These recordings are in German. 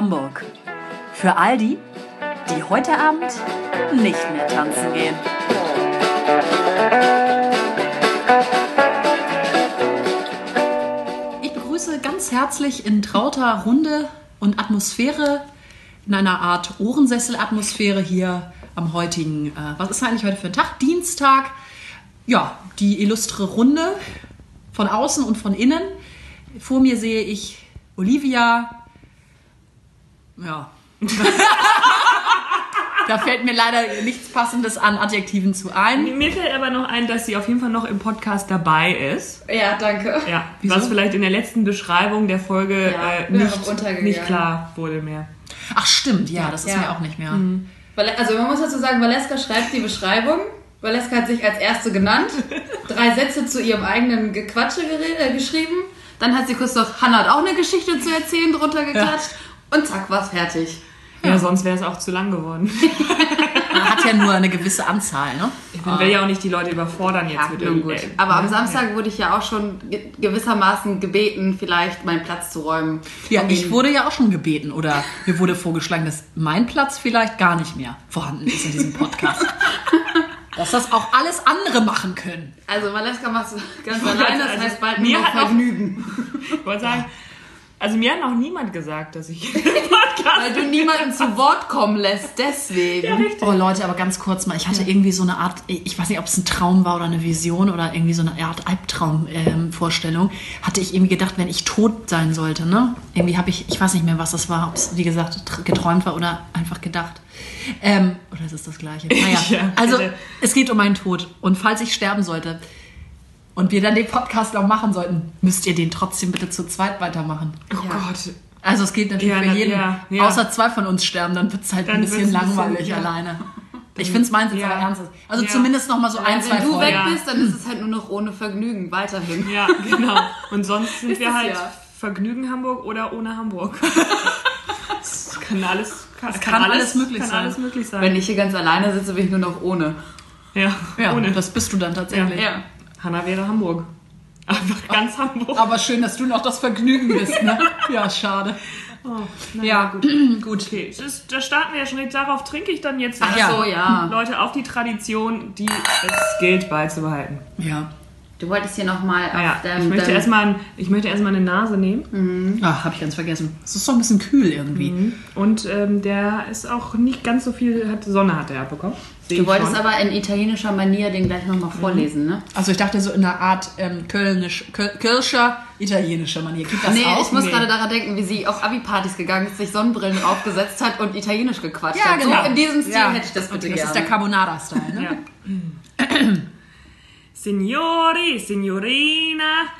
Hamburg. Für all die, die heute Abend nicht mehr tanzen gehen. Ich begrüße ganz herzlich in trauter Runde und Atmosphäre, in einer Art Ohrensessel-Atmosphäre hier am heutigen, äh, was ist eigentlich heute für ein Tag? Dienstag. Ja, die illustre Runde von außen und von innen. Vor mir sehe ich Olivia. Ja. da fällt mir leider nichts Passendes an Adjektiven zu ein. Mir fällt aber noch ein, dass sie auf jeden Fall noch im Podcast dabei ist. Ja, danke. Ja, Wieso? was vielleicht in der letzten Beschreibung der Folge Ja, äh, nicht, nicht klar wurde mehr. Ach stimmt, ja, das ist Ja. mir auch nicht mehr. Val- Also man muss dazu sagen, Valeska schreibt die Beschreibung. Valeska hat sich als Erste genannt, drei Sätze zu ihrem eigenen Gequatsche äh, geschrieben. Dann hat sie kurz noch, Hannah hat auch eine Geschichte zu erzählen, drunter geklatscht. Und zack, war's fertig. Ja, sonst wäre es auch zu lang geworden. Man hat ja nur eine gewisse Anzahl, ne? Man will ja auch nicht die Leute überfordern jetzt Ja, mit irgendwelchen- Aber am Ja. Samstag wurde ich ja auch schon ge- gewissermaßen gebeten, vielleicht meinen Platz zu räumen. Ja, Um ich wurde ja auch schon gebeten oder mir wurde vorgeschlagen, dass mein Platz vielleicht gar nicht mehr vorhanden ist in diesem Podcast. dass das auch alles andere machen können. Also Valeska machst du ganz alleine, das also- heißt bald mir nur noch hat auch- Vergnügen. Ich wollte sagen, also mir hat noch niemand gesagt, dass ich Weil du niemanden zu Wort kommen lässt, deswegen. Oh Leute, aber ganz kurz mal, ich hatte irgendwie so eine Art, ich weiß nicht, ob es ein Traum war oder eine Vision oder irgendwie so eine Art Albtraum-Vorstellung, hatte ich irgendwie gedacht, wenn ich tot sein sollte, ne? Irgendwie habe ich, ich weiß nicht mehr, was das war, ob es, wie gesagt, tr- geträumt war oder einfach gedacht. Ähm, oder ist es das Gleiche? Naja, Ja, also es geht um meinen Tod. Und falls ich sterben sollte und wir dann den Podcast noch machen sollten, müsst ihr den trotzdem bitte zu zweit weitermachen. Oh Gott. Also es geht natürlich Ja, für jeden. ja, ja. Außer zwei von uns sterben, dann wird es halt Dann ein bisschen bisschen, langweilig ja. alleine. Ich finde es meins jetzt Ja. aber ernst. Also Ja. zumindest noch mal so ein, Wenn zwei du weg Folgen. Ja. bist, dann ist es halt nur noch ohne Vergnügen weiterhin. Ja, genau. Und sonst sind Ist wir es halt ja. Vergnügen Hamburg oder ohne Hamburg. Das kann alles, kann, kann alles möglich kann sein. alles möglich sein. Wenn ich hier ganz alleine sitze, bin ich nur noch ohne. ja, Ja, ohne. das bist du dann tatsächlich. Ja. Hanna wäre Hamburg. Einfach ganz Hamburg. Aber schön, dass du noch das Vergnügen bist, ne? Ja, schade. ja, gut. gut. Okay, das ist, da starten wir ja schon. jetzt. Darauf trinke ich dann jetzt. Ach ja. So, ja. Leute, auf die Tradition, die es gilt beizubehalten. Ja. Du wolltest hier nochmal auf Ja, ich möchte erstmal ein- ich möchte erstmal eine Nase nehmen. Ach, hab ich ganz vergessen. Es ist doch ein bisschen kühl irgendwie. Und ähm, der ist auch nicht ganz so viel, hat, Sonne hat er abbekommen. Du wolltest schon. aber in italienischer Manier den gleich nochmal vorlesen, ne? Also ich dachte so in einer Art ähm, Kölnisch, Köl, Kölscher, italienischer Manier. Gibt das nee, auch? ich muss Nee. gerade daran denken, wie sie auf Abi-Partys gegangen ist, sich Sonnenbrillen aufgesetzt hat und Italienisch gequatscht ja, hat. genau. So in diesem Stil Ja. hätte ich das bitte okay, gerne. Das ist der Carbonara-Style, ne? Ja. Signori, signorina,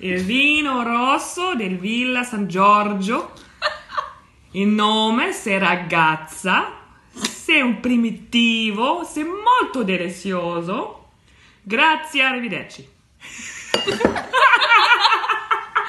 il vino rosso del Villa San Giorgio. Il nome, se ragazza, se un primitivo, se molto delizioso. Grazie, arrivederci.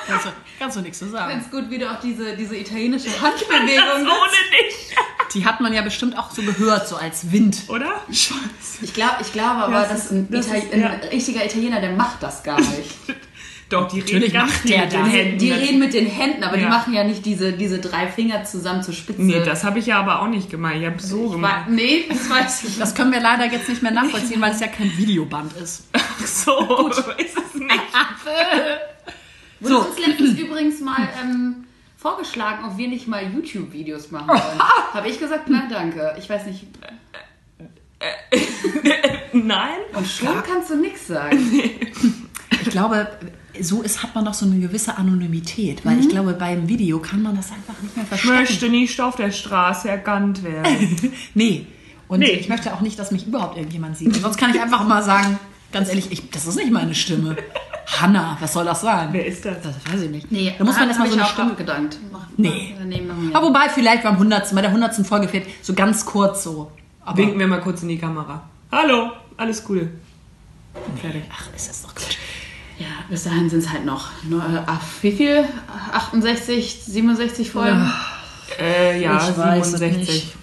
Kannst, du, kannst du nichts zu Ich sagen. finde es gut, wie du auch diese, diese italienische Handbewegung Das ohne dich, Die hat man ja bestimmt auch so gehört, so als Wind. oder? Ich glaube ich glaube aber, Ja, das dass ist- ein, das Itali ist- ein ja. richtiger Italiener, der macht das gar nicht. Doch, die Natürlich reden ganz macht der mit den das. Händen. Die reden mit den Händen, aber die Ja. machen ja nicht diese, diese drei Finger zusammen zur Spitze. Nee, das habe ich ja aber auch nicht gemacht. Ich habe so Wa- gemacht. Nee, das weiß ich. Das können wir leider jetzt nicht mehr nachvollziehen, weil es ja kein Videoband ist. So ist es nicht. Wurde uns letztens übrigens mal ähm, vorgeschlagen, ob wir nicht mal YouTube-Videos machen wollen. Habe ich gesagt, na danke. Ich weiß nicht. Nein? Und schon kannst du nichts sagen. Ich glaube, so ist, hat man doch so eine gewisse Anonymität, weil ich glaube, beim Video kann man das einfach nicht mehr Ich verstecken. möchte nicht auf der Straße erkannt werden. Nee. Und Nee. ich möchte auch nicht, dass mich überhaupt irgendjemand sieht. Und sonst kann ich einfach mal sagen, ganz ehrlich, ich, das ist nicht meine Stimme. Hanna, was soll das sein? Wer ist das? Das weiß ich nicht. Nee, da muss man erstmal so ich eine Stimme. abgedankt. Nee. Noch mehr. Aber wobei, vielleicht beim 100. bei der 100. Folge fehlt so ganz kurz so. Aber, Winken wir mal kurz in die Kamera. Hallo, alles Gute. Fertig. ach, ist das doch Quatsch. Ja, bis dahin sind es halt noch. Nur, äh, ach, wie viel? 68, 67 Folgen? Äh, ja, Ich weiß es 67. nicht.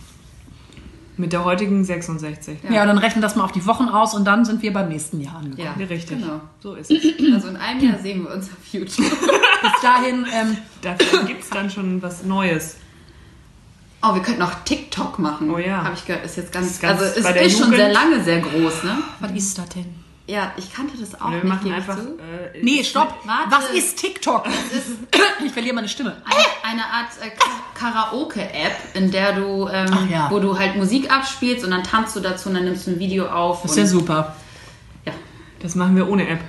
Mit der heutigen 66. Ja. dann rechnen das mal auf die Wochen aus und dann sind wir beim nächsten Jahr angekommen. Ja, Ja, richtig. Genau. So ist es. Also in einem Jahr sehen wir uns auf YouTube. Bis dahin, ähm, Dafür gibt es dann schon was Neues. Oh, wir könnten auch TikTok machen. Oh ja. Habe ich gehört, ist jetzt ganz, Ist ganz also es bei der ist schon sehr lange sehr groß, ne? Was ist das denn? Ja, ich kannte das auch Wir nicht. machen gebe ich einfach. Äh, Nee, stopp. Warte. Was ist TikTok? ich verliere meine Stimme. Eine, eine Art äh, Ka- Karaoke-App, in der du, ähm, Ach ja. wo du halt Musik abspielst und dann tanzt du dazu und dann nimmst du ein Video auf. Das ist ja super. ja. Das machen wir ohne App.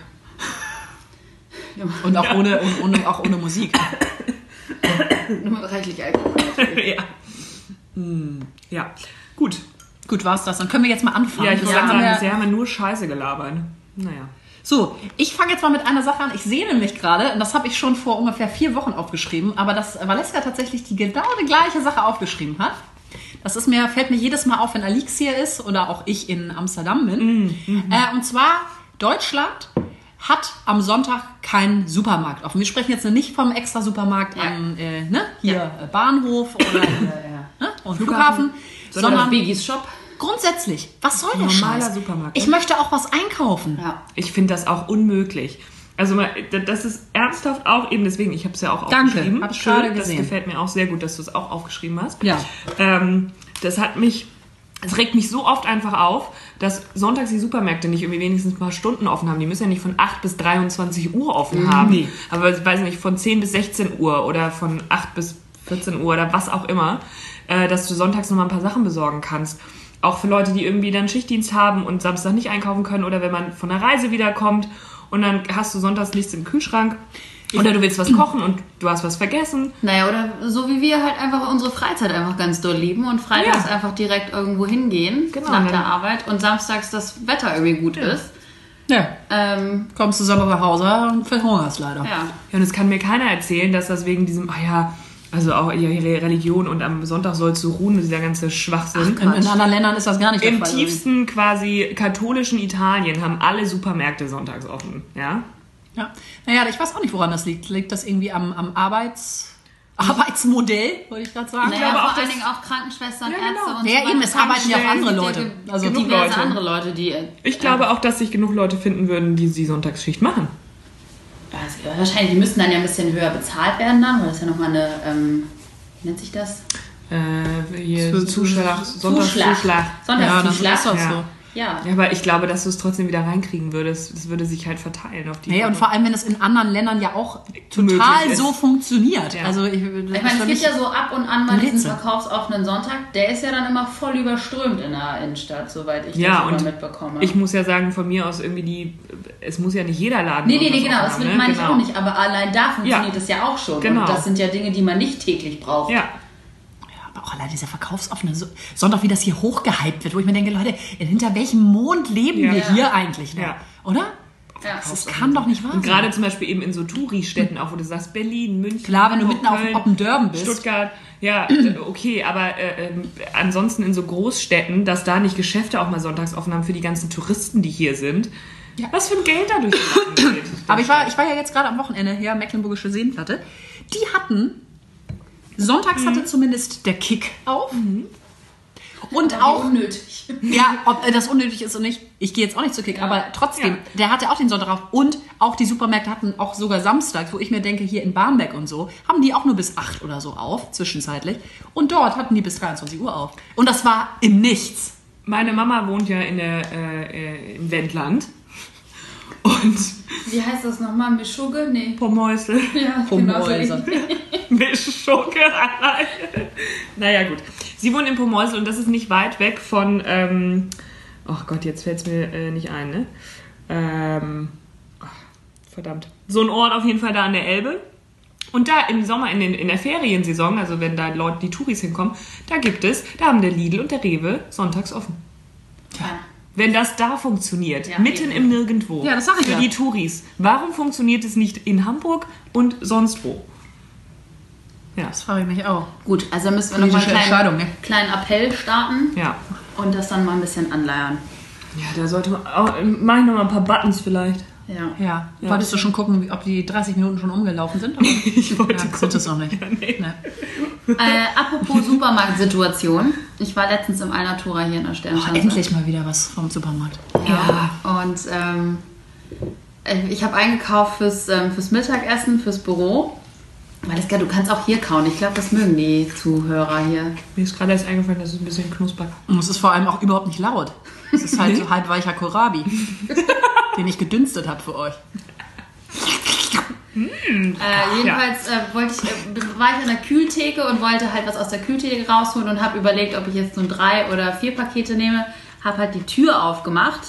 Und auch, ohne, und, ohne, auch ohne Musik. Nur reichlich Alkohol. ja. Hm, ja. Gut. Gut, war's das. Dann können wir jetzt mal anfangen. Ja, ich wollte haben sagen, wir- bisher haben wir nur Scheiße gelabert. Naja. So, ich fange jetzt mal mit einer Sache an. Ich sehe nämlich gerade, und das habe ich schon vor ungefähr vier Wochen aufgeschrieben, aber dass Valeska tatsächlich die genau die gleiche Sache aufgeschrieben hat. Das ist mir, fällt mir jedes Mal auf, wenn Alix hier ist oder auch ich in Amsterdam bin. Äh, und zwar, Deutschland hat am Sonntag keinen Supermarkt offen. Wir sprechen jetzt nicht vom extra Supermarkt Ja. am äh, ne, hier Ja. äh, Bahnhof oder äh, ne, und Flughafen, Sondern sondern Biggies Shop. Grundsätzlich. Was soll der Normaler Scheiß? Supermarkt, Ich möchte auch was einkaufen. Ja. Ich finde das auch unmöglich. Also mal, das ist ernsthaft auch eben deswegen, ich habe es ja auch Danke, aufgeschrieben. hab ich Schön, gerade Das gesehen. gefällt mir auch sehr gut, dass du es auch aufgeschrieben hast. Ja. Ähm, das hat mich, es regt mich so oft einfach auf, dass sonntags die Supermärkte nicht irgendwie wenigstens ein paar Stunden offen haben. Die müssen ja nicht von 8 bis 23 Uhr offen haben. Nee. Aber ich weiß nicht, von 10 bis 16 Uhr oder von 8 bis 14 Uhr oder was auch immer, äh, dass du sonntags nochmal ein paar Sachen besorgen kannst. Auch für Leute, die irgendwie dann Schichtdienst haben und Samstag nicht einkaufen können oder wenn man von der Reise wiederkommt und dann hast du sonntags nichts im Kühlschrank oder du willst was kochen und du hast was vergessen. Naja, oder so wie wir halt einfach unsere Freizeit einfach ganz doll lieben und freitags Ja. einfach direkt irgendwo hingehen Genau, nach der Arbeit und samstags das Wetter irgendwie gut ist. Ja. Ähm, Kommst du selber nach Hause und verhungerst leider. ja. Ja, und es kann mir keiner erzählen, dass das wegen diesem, ah ja, also auch ihre Religion und am Sonntag sollst du ruhen, dieser ganze Schwachsinn. In, in anderen Ländern ist das gar nicht Im der Fall. tiefsten quasi katholischen Italien haben alle Supermärkte sonntags offen, ja? Ja. Naja, ich weiß auch nicht, woran das liegt. Liegt das irgendwie am, am Arbeits, Arbeitsmodell, wollte ich gerade sagen? Naja, glaube vor auch, allen Dingen auch Krankenschwestern, Ja, genau. Ärzte und Ja, so eben, weiter. es arbeiten ja auch andere Leute. Also genug diverse Leute. andere Leute, die. Ich glaube auch, dass sich genug Leute finden würden, die die Sonntagsschicht machen. Also, wahrscheinlich, die müssten dann ja ein bisschen höher bezahlt werden dann, weil das ja nochmal eine, ähm, wie nennt sich das? Äh, hier Zu- Zuschlag, Zuschlag. Sonntagszuschlag. Ja, das Sonntagszuschlag. ist Ja. so. Ja. Ja, aber ich glaube, dass du es trotzdem wieder reinkriegen würdest. Das würde sich halt verteilen auf die Naja, und vor allem, wenn es in anderen Ländern ja auch total so funktioniert. Ja. Also ich, Ich meine, es gibt ja so ab und an mal diesen verkaufsoffenen Sonntag. Der ist ja dann immer voll überströmt in der Innenstadt, soweit ich Ja, das immer und mitbekomme. ich muss ja sagen, von mir aus irgendwie die, es muss ja nicht jeder Laden. nee, nee, nee, genau, das haben, will- ne? meine ich Genau. auch nicht. Aber allein da funktioniert Ja. das ja auch schon. Genau. Und das sind ja Dinge, die man nicht täglich braucht. Ja, allein dieser verkaufsoffene So- Sonntag, wie das hier hochgehypt wird, wo ich mir denke, Leute, hinter welchem Mond leben Ja. wir hier eigentlich noch? Ja. Oder? Ja. Das kann doch nicht wahr und sein. gerade zum Beispiel eben in so Touri-Städten auch, wo du sagst, Berlin, München. Klar, wenn du mitten auf, Köln, auf dem Dörben bist. Stuttgart, ja, äh, okay, aber äh, ähm, ansonsten in so Großstädten, dass da nicht Geschäfte auch mal sonntags offen haben für die ganzen Touristen, die hier sind. Ja. Was für ein Geld dadurch. Aber ich war, ich war ja jetzt gerade am Wochenende hier, Mecklenburgische Seenplatte. Die hatten, sonntags hatte zumindest der Kick auf. Und Aber auch, wie unnötig. ja, ob äh, das unnötig ist oder nicht, ich gehe jetzt auch nicht zu Kick, aber trotzdem, Ja. der hatte auch den Sonntag auf. Und auch die Supermärkte hatten auch sogar samstags, wo ich mir denke, hier in Barmbek und so, haben die auch nur bis 8 oder so auf, zwischenzeitlich. Und dort hatten die bis 23 Uhr auf. Und das war im Nichts. Meine Mama wohnt ja in der, äh, äh, im Wendland. Und Wie heißt das nochmal? Mischugge? Nee. Pommeusel. Ja, Pommeusel. ähnlich. Schurke. naja, gut. Sie wohnt in Pomorsel und das ist nicht weit weg von. Ähm, oh Gott, jetzt fällt es mir äh, nicht ein, ne? Ähm, ach, verdammt. So ein Ort auf jeden Fall da an der Elbe. Und da im Sommer, in, den, in der Feriensaison, also wenn da Leute, die Touris hinkommen, da gibt es, da haben der Lidl und der Rewe sonntags offen. Ja. Wenn das da funktioniert, Ja, mitten eben. im Nirgendwo. Ja, das sag ich Für ja. die Touris. Warum funktioniert es nicht in Hamburg und sonst wo? Ja, Das frage ich mich auch. Gut, also müssen wir nochmal einen kleinen, Entscheidung, ne? kleinen Appell starten ja. und das dann mal ein bisschen anleiern. Ja, da sollte man auch, mach ich noch mal ein paar Buttons vielleicht. Ja. Ja. Ja. Wolltest du schon gucken, ob die 30 Minuten schon umgelaufen sind? Ich wollte ja, sind es noch nicht. nee. Ne. Äh, apropos Supermarktsituation. Ich war letztens im Alnatura hier in der Oh, Sternschanze. endlich mal wieder was vom Supermarkt. Ja. Und ähm, äh, ich habe eingekauft fürs, ähm, fürs Mittagessen, fürs Büro. Valeska, du kannst auch hier kauen. Ich glaube, das mögen die Zuhörer hier. Mir ist gerade erst eingefallen, dass es ein bisschen knuspert. Und es ist vor allem auch überhaupt nicht laut. Es ist halt so halb weicher Kohlrabi, den ich gedünstet habe für euch. Äh, jedenfalls äh, wollte ich, äh, war ich an der Kühltheke und wollte halt was aus der Kühltheke rausholen und habe überlegt, ob ich jetzt nur drei oder vier Pakete nehme. Habe halt die Tür aufgemacht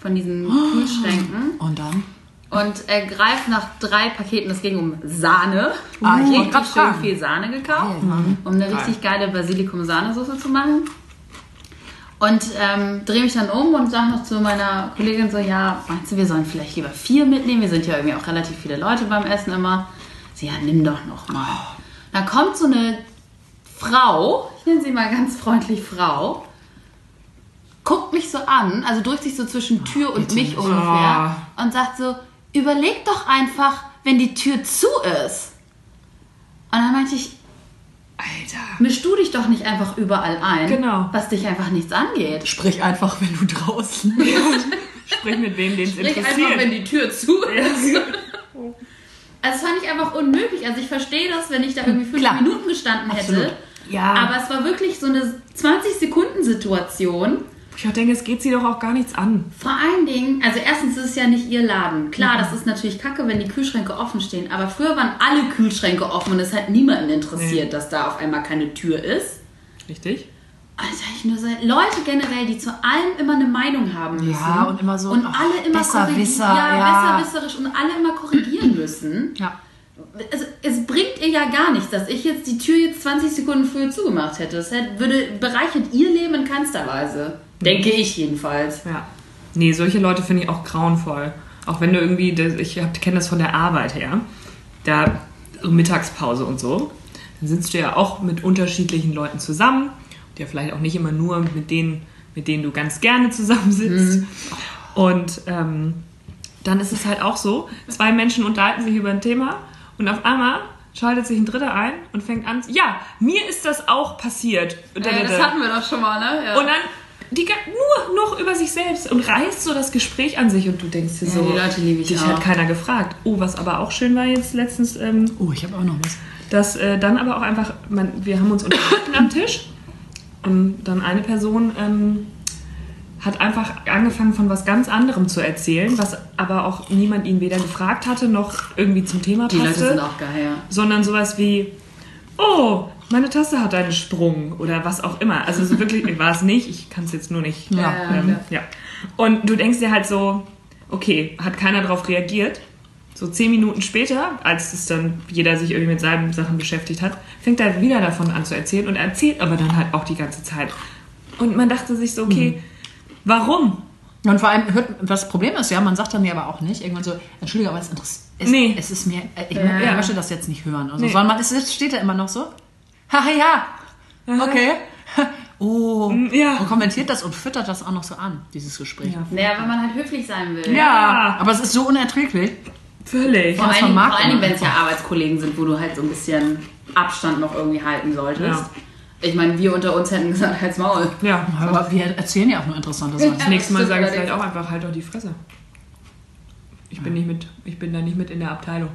von diesen Kühlschränken Und dann? und äh, greife nach drei Paketen. Es ging um Sahne. Ah, ich habe schön viel Sahne gekauft, Mhm. um eine richtig geile Basilikum-Sahnesoße zu machen. Und ähm, drehe mich dann um und sage noch zu meiner Kollegin so, ja, meinst du, wir sollen vielleicht lieber vier mitnehmen? Wir sind ja irgendwie auch relativ viele Leute beim Essen immer. Sie, ja, nimm doch noch mal. Dann kommt so eine Frau, ich nenne sie mal ganz freundlich Frau, guckt mich so an, also drückt sich so zwischen Tür und mich ungefähr und sagt so, überleg doch einfach, wenn die Tür zu ist. Und dann meinte ich, Alter. misch du dich doch nicht einfach überall ein, Genau. was dich einfach nichts angeht. Sprich einfach, wenn du draußen bist. Sprich mit wem, den es Sprich interessiert. einfach, wenn die Tür zu ist. Also das fand ich einfach unmöglich. Also ich verstehe das, wenn ich da irgendwie fünf Klar. Minuten gestanden hätte. Absolut. Ja. Aber es war wirklich so eine 20-Sekunden-Situation. Ich auch denke, es geht sie doch auch gar nichts an. Vor allen Dingen, also erstens ist es ja nicht ihr Laden. Mhm. Klar, das ist natürlich kacke, wenn die Kühlschränke offen stehen. Aber früher waren alle Kühlschränke offen und es hat niemanden interessiert, dass da auf einmal keine Tür ist. Richtig? Also ich nur so, Leute generell, die zu allem immer eine Meinung haben müssen. Ja, und immer so, Und alle immer Besserwisser, ja, ja. besserwisserisch und alle immer korrigieren müssen. Ja. Also, es bringt ihr ja gar nichts, dass ich jetzt die Tür jetzt 20 Sekunden früher zugemacht hätte. Das hätte, würde, bereichert ihr Leben in keinster Weise. Denke ich jedenfalls. Ja. Nee, solche Leute finde ich auch grauenvoll. Auch wenn du irgendwie, das, ich kenne das von der Arbeit her, da so Mittagspause und so, dann sitzt du ja auch mit unterschiedlichen Leuten zusammen, die ja vielleicht auch nicht immer nur mit denen, mit denen du ganz gerne zusammensitzt. Und ähm, dann ist es halt auch so, zwei Menschen unterhalten sich über ein Thema und auf einmal schaltet sich ein Dritter ein und fängt an, ja, mir ist das auch passiert. Äh, das hatten wir doch schon mal, ne? Ja. Und dann die nur noch über sich selbst und reißt so das Gespräch an sich und du denkst dir Ja, so, die Leute liebe ich dich auch. hat keiner gefragt. Oh, was aber auch schön war jetzt letztens, ähm, Oh, ich habe auch noch was. dass äh, dann aber auch einfach, man, wir haben uns unterhalten am Tisch und dann eine Person ähm, hat einfach angefangen von was ganz anderem zu erzählen, was aber auch niemand ihn weder gefragt hatte noch irgendwie zum Thema die Leute passte sind auch geil, ja. sondern sowas wie, oh, meine Tasse hat einen Sprung oder was auch immer. Also so wirklich war es nicht, ich kann es jetzt nur nicht. Ja. ähm, ja. Und du denkst dir halt so, okay, hat keiner darauf reagiert. So zehn Minuten später, als es dann jeder sich irgendwie mit seinen Sachen beschäftigt hat, fängt er wieder davon an zu erzählen und er erzählt aber dann halt auch die ganze Zeit. Und man dachte sich so, okay, warum? Und vor allem, hört, das Problem ist ja, man sagt dann ja aber auch nicht, irgendwann so, Entschuldigung, aber es, interess- es, Nee. es ist mir, äh, ich, Ja. möchte das jetzt nicht hören. Also, Nee. Sondern man, es steht da immer noch so, haha, ja, okay. Oh, ja. und kommentiert das und füttert das auch noch so an, dieses Gespräch. Ja. Naja, wenn man halt höflich sein will. Ja, aber es ist so unerträglich. Völlig. Vor allen vermag vor allen Dingen man wenn es ja Arbeitskollegen sind, wo du halt so ein bisschen Abstand noch irgendwie halten solltest. Ja. Ich meine, wir unter uns hätten gesagt, halt's Maul. Ja. Aber wir erzählen ja auch nur interessante Sachen. Das nächste Mal sage ich vielleicht auch einfach, halt doch die Fresse. Ich bin, nicht mit, ich bin da nicht mit in der Abteilung.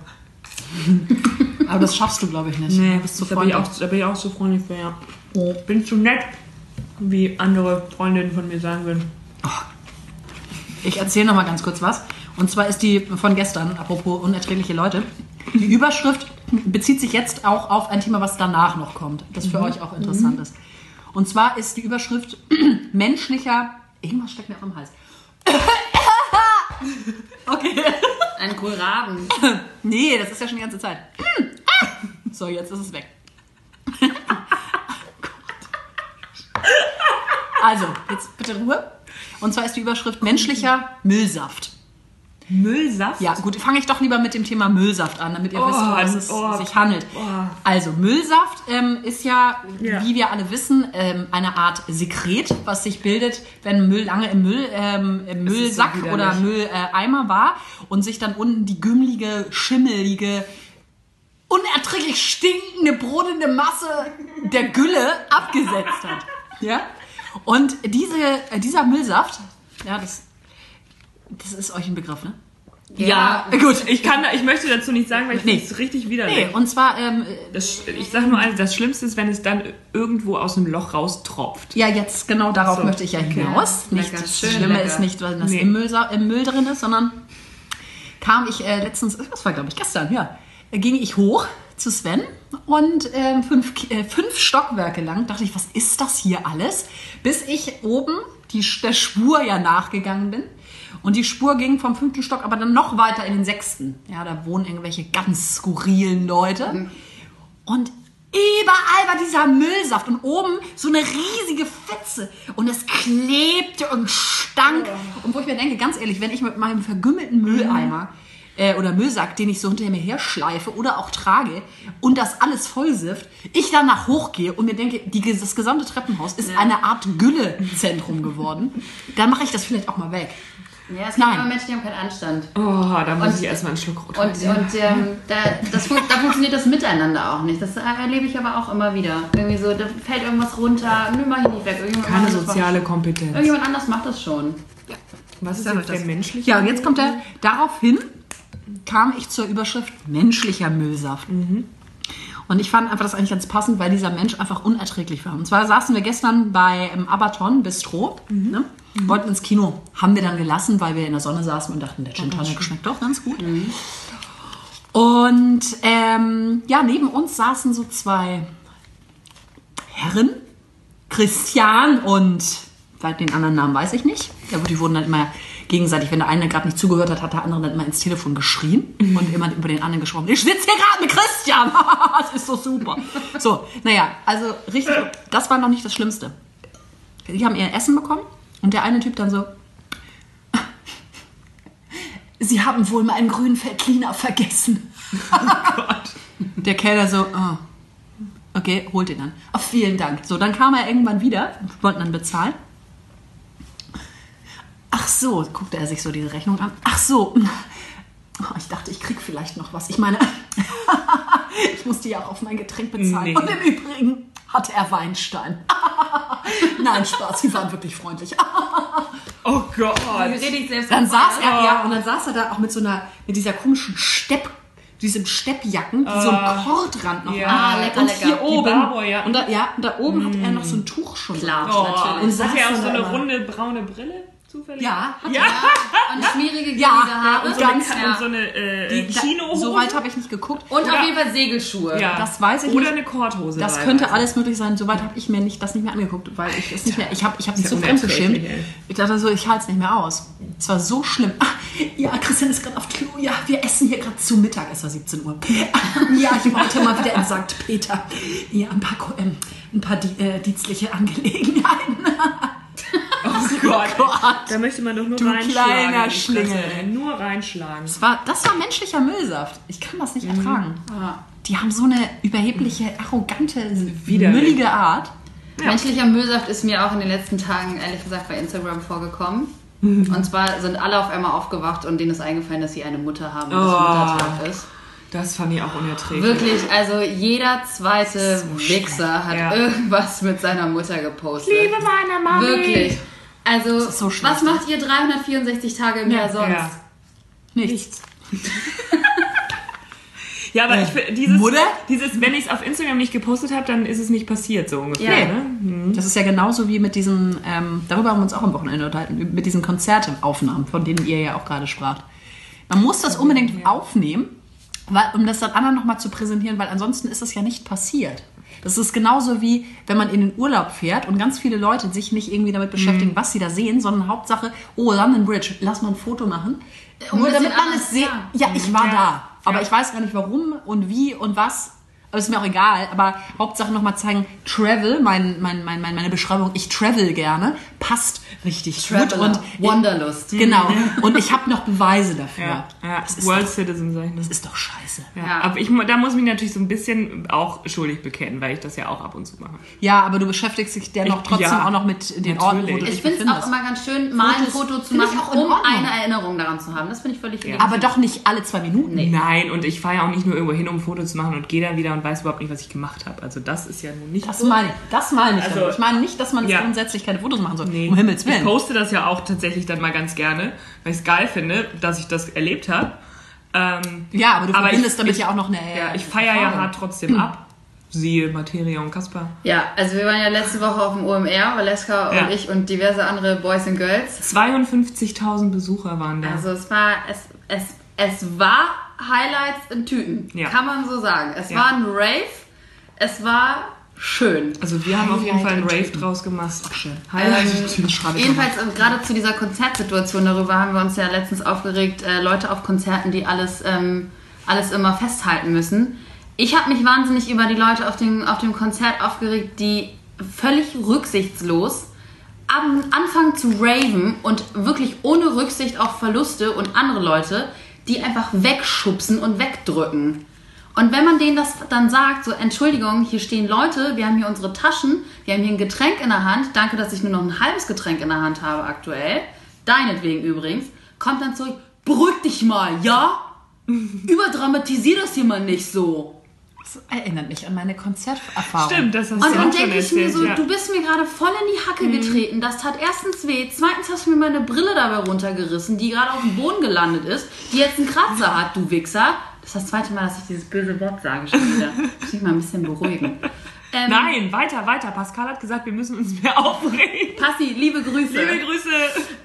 Aber das schaffst du, glaube ich, nicht. du bist zu da, bin ich freundlich. auch, da bin ich auch so freundlich für, ja. Bin zu nett, wie andere Freundinnen von mir sagen würden. Ich erzähle noch mal ganz kurz was. Und zwar ist die von gestern, apropos unerträgliche Leute, die Überschrift bezieht sich jetzt auch auf ein Thema, was danach noch kommt, das für euch auch interessant ist. Und zwar ist die Überschrift menschlicher... Irgendwas steckt mir auch im Hals. okay. Ein Kohlraben. Nee, das ist ja schon die ganze Zeit. So, jetzt ist es weg. Also, jetzt bitte Ruhe. Und zwar ist die Überschrift menschlicher Müllsaft. Müllsaft? Ja, gut, fange ich doch lieber mit dem Thema Müllsaft an, damit ihr Oh, wisst, um was es oh, sich handelt. oh. Also, Müllsaft ähm, ist ja, Ja. wie wir alle wissen, ähm, eine Art Sekret, was sich bildet, wenn Müll lange im Müll, ähm, im so Müllsack widerlich. oder Mülleimer war und sich dann unten die gümmelige, schimmelige, unerträglich stinkende, brodende Masse der Gülle abgesetzt hat. Ja? Und diese, äh, dieser Müllsaft, ja, das, das ist euch ein Begriff, ne? Ja, gut. Ich kann, ich möchte dazu nicht sagen, weil ich Nee. finde es richtig Nee, widerlich. und zwar, ähm, Das, ich sage nur eines, das Schlimmste ist, wenn es dann irgendwo aus dem Loch raustropft. ja, jetzt genau darauf So, möchte ich ja okay. hinaus. Nicht, Lecker, das schön Schlimme lecker. ist nicht, weil das Nee. im, Müll, im Müll drin ist, sondern kam ich äh, letztens, das war glaube ich gestern, ja, ging ich hoch zu Sven und ähm, fünf, äh, fünf Stockwerke lang dachte ich, was ist das hier alles? Bis ich oben die, der Spur ja nachgegangen bin. Und die Spur ging vom fünften Stock aber dann noch weiter in den sechsten. Ja, da wohnen irgendwelche ganz skurrilen Leute. Und überall war dieser Müllsaft und oben so eine riesige Pfütze und es klebte und stank. Und wo ich mir denke, ganz ehrlich, wenn ich mit meinem vergümmelten Mülleimer äh, oder Müllsack, den ich so hinter mir herschleife oder auch trage und das alles vollsifft, ich danach hochgehe und mir denke, die, das gesamte Treppenhaus ist eine Art Güllezentrum geworden, dann mache ich das vielleicht auch mal weg. Ja, es gibt immer Menschen, die haben keinen Anstand. Oh, da muss Und- ich erstmal einen Schluck rot Und, und ähm, da, das, fun- da funktioniert das Miteinander auch nicht. Das erlebe ich aber auch immer wieder. Irgendwie so, da fällt irgendwas runter, nö, mach ich nicht weg. Irgendjemand Keine anderes macht- soziale Kompetenz. Irgendjemand anders macht das schon. Was ist jetzt euch der menschliche? Ja, und jetzt kommt er, daraufhin kam ich zur Überschrift menschlicher Müllsaft. Und ich fand einfach das eigentlich ganz passend, weil dieser Mensch einfach unerträglich war. Und zwar saßen wir gestern bei ähm, Abaton Bistro, ne? Wollten ins Kino. Haben wir dann gelassen, weil wir in der Sonne saßen und dachten, der Gin Tonic schmeckt doch ganz gut. Und ähm, ja, neben uns saßen so zwei Herren, Christian und den anderen Namen weiß ich nicht. Ja, die wurden dann immer gegenseitig, wenn der eine gerade nicht zugehört hat, hat der andere dann immer ins Telefon geschrien und immer über den anderen gesprochen. Ich sitze hier gerade mit Christian. das ist so super. So, naja, also richtig, das war noch nicht das Schlimmste. Die haben ihr Essen bekommen und der eine Typ dann so, Sie haben wohl meinen Grünfeld Cleaner vergessen. Der Kellner so, oh, okay, holt ihn dann. Oh, vielen Dank. So, dann kam er irgendwann wieder, wollten dann bezahlen. Ach so, guckte er sich so diese Rechnung an. Ach so, oh, ich dachte, ich krieg vielleicht noch was. Ich meine, ich musste ja auch auf mein Getränk bezahlen. Nee. Und im Übrigen hatte er Weinstein. Nein, Spaß, sie waren wirklich freundlich. Oh Gott. Wie rede ich selbst Dann saß er, ja, und dann saß er da auch mit so einer, mit dieser komischen Stepp, diesem Steppjacken, die so einen Kordrand noch Ja. Ah, lecker, und lecker. hier Die oben, Barbour, ja. und da, ja, und da oben hat er noch so ein Tuch schon. Klar. Oh, natürlich. und saß hat er auch so eine immer. runde braune Brille zufällig? Ja, hat Ja. Und schmierige, Ja, Haare. und So eine, Ganz, Ka- ja. und so eine äh, die, Kinohose. So weit habe ich nicht geguckt. Und Oder- auf jeden Fall Segelschuhe. ja. Das weiß ich Oder nicht. eine Korthose. Das teilweise. könnte alles möglich sein. Soweit habe ich mir nicht, das nicht mehr angeguckt, weil ich es nicht mehr. Ich habe ich hab mich so fremdgeschämt. Ich dachte so, ich halte es nicht mehr aus. Es war so schlimm. Ah, ja, Christian ist gerade auf Klo. Ja, wir essen hier gerade zu Mittag. Es war 17 Uhr. Ja, ich war heute mal wieder in St. Peter. Ja, ein paar, ähm, ein paar die, äh, dienstliche Angelegenheiten. Oh Gott. Da möchte man doch nur Du reinschlagen. kleiner Schlingel. Nur reinschlagen. Das war, das war menschlicher Müllsaft. Ich kann das nicht Mhm. ertragen. Ja. Die haben so eine überhebliche, arrogante, Widerlich. müllige Art. Menschlicher Müllsaft ist mir auch in den letzten Tagen, ehrlich gesagt, bei Instagram vorgekommen. Und zwar sind alle auf einmal aufgewacht und denen ist eingefallen, dass sie eine Mutter haben und Oh. Muttertag ist. Das fand ich auch unerträglich. Wirklich, also jeder zweite Wichser hat Ja. irgendwas mit seiner Mutter gepostet. Liebe meine Mami. Wirklich. Also, so was macht ihr 364 Tage im Ja, Jahr sonst? Ja. Nichts. Ja, aber ich dieses, Mutter? dieses, wenn ich es auf Instagram nicht gepostet habe, dann ist es nicht passiert, so ungefähr. Ja. Ne? Das ist ja genauso wie mit diesen, ähm, darüber haben wir uns auch am Wochenende unterhalten, mit diesen Konzerteaufnahmen, von denen ihr ja auch gerade spracht. Man muss das unbedingt aufnehmen, weil, um das dann anderen nochmal zu präsentieren, weil ansonsten ist das ja nicht passiert. Das ist genauso wie, wenn man in den Urlaub fährt und ganz viele Leute sich nicht irgendwie damit beschäftigen, was sie da sehen, sondern Hauptsache, oh, London Bridge, lass mal ein Foto machen. Nur damit man es sieht. ja. Ja, ich war Ja. da. Aber Ja. ich weiß gar nicht warum und wie und was. Aber ist mir auch egal. Aber Hauptsache nochmal zeigen, Travel, mein, mein, mein, mein, meine Beschreibung, ich travel gerne, passt richtig gut. Traveler, Und Wanderlust. Genau. Und ich habe noch Beweise dafür. Ja, ja. Das, ist World doch, Citizen, sag ich das ist doch scheiße. Ja. Ja. Aber ich, da muss ich mich natürlich so ein bisschen auch schuldig bekennen, weil ich das ja auch ab und zu mache. Ja, aber du beschäftigst dich dennoch Ich- trotzdem ja, auch noch mit den natürlich. Orten, wo du Ich finde es auch immer ganz schön, mal ein Foto zu machen, um eine Erinnerung daran zu haben. Das finde ich völlig legitim. Aber doch nicht alle zwei Minuten. Nein, und ich fahre ja auch nicht nur irgendwo hin, um ein Foto zu machen und gehe dann wieder und weiß überhaupt nicht, was ich gemacht habe. Also das ist ja nun nicht Das so. meine ich. Das meine ich. Also- damit. ich meine nicht, dass man Ja. grundsätzlich keine Fotos machen soll. Nee. nee. Um Himmels Willen. Ich poste das ja auch tatsächlich dann mal ganz gerne, weil ich es geil finde, dass ich das erlebt habe. Ähm, Ja, aber du Aber verbindest ich- damit ich- ja auch noch eine. ja, ich feiere ja hart trotzdem ab. Siehe Materia und Kaspar. Ja, also wir waren ja letzte Woche auf dem OMR, Valeska Ja. und ich und diverse andere Boys and Girls. 52.000 Besucher waren da. Also es war, es, es, es war Highlights in Tüten, Ja. kann man so sagen. Es Ja. war ein Rave, es war schön. Also wir haben auf jeden Fall einen Highlight Rave draus gemacht. Auch schön. Highlight Ähm, Jedenfalls ähm, gerade zu dieser Konzertsituation, darüber haben wir uns ja letztens aufgeregt, äh, Leute auf Konzerten, die alles, ähm, alles immer festhalten müssen. Ich habe mich wahnsinnig über die Leute auf dem, auf dem Konzert aufgeregt, die völlig rücksichtslos am anfangen zu raven und wirklich ohne Rücksicht auf Verluste und andere Leute, die einfach wegschubsen und wegdrücken. Und wenn man denen das dann sagt, so Entschuldigung, hier stehen Leute, wir haben hier unsere Taschen, wir haben hier ein Getränk in der Hand, danke, dass ich nur noch ein halbes Getränk in der Hand habe aktuell, deinetwegen übrigens, kommt dann zurück, beruhig dich mal, ja? Überdramatisier das hier mal nicht so. Das erinnert mich an meine Konzerterfahrung. Stimmt, das hast Und du dann denke ich mir so, ja. du bist mir gerade voll in die Hacke getreten. Das tat erstens weh. Zweitens hast du mir meine Brille dabei runtergerissen, die gerade auf dem Boden gelandet ist, die jetzt einen Kratzer hat, du Wichser. Das ist das zweite Mal, dass ich dieses böse Wort sage schon wieder. Muss ich mal ein bisschen beruhigen. Ähm, Nein, weiter, weiter. Pascal hat gesagt, wir müssen uns mehr aufregen. Passi, liebe Grüße. Liebe Grüße.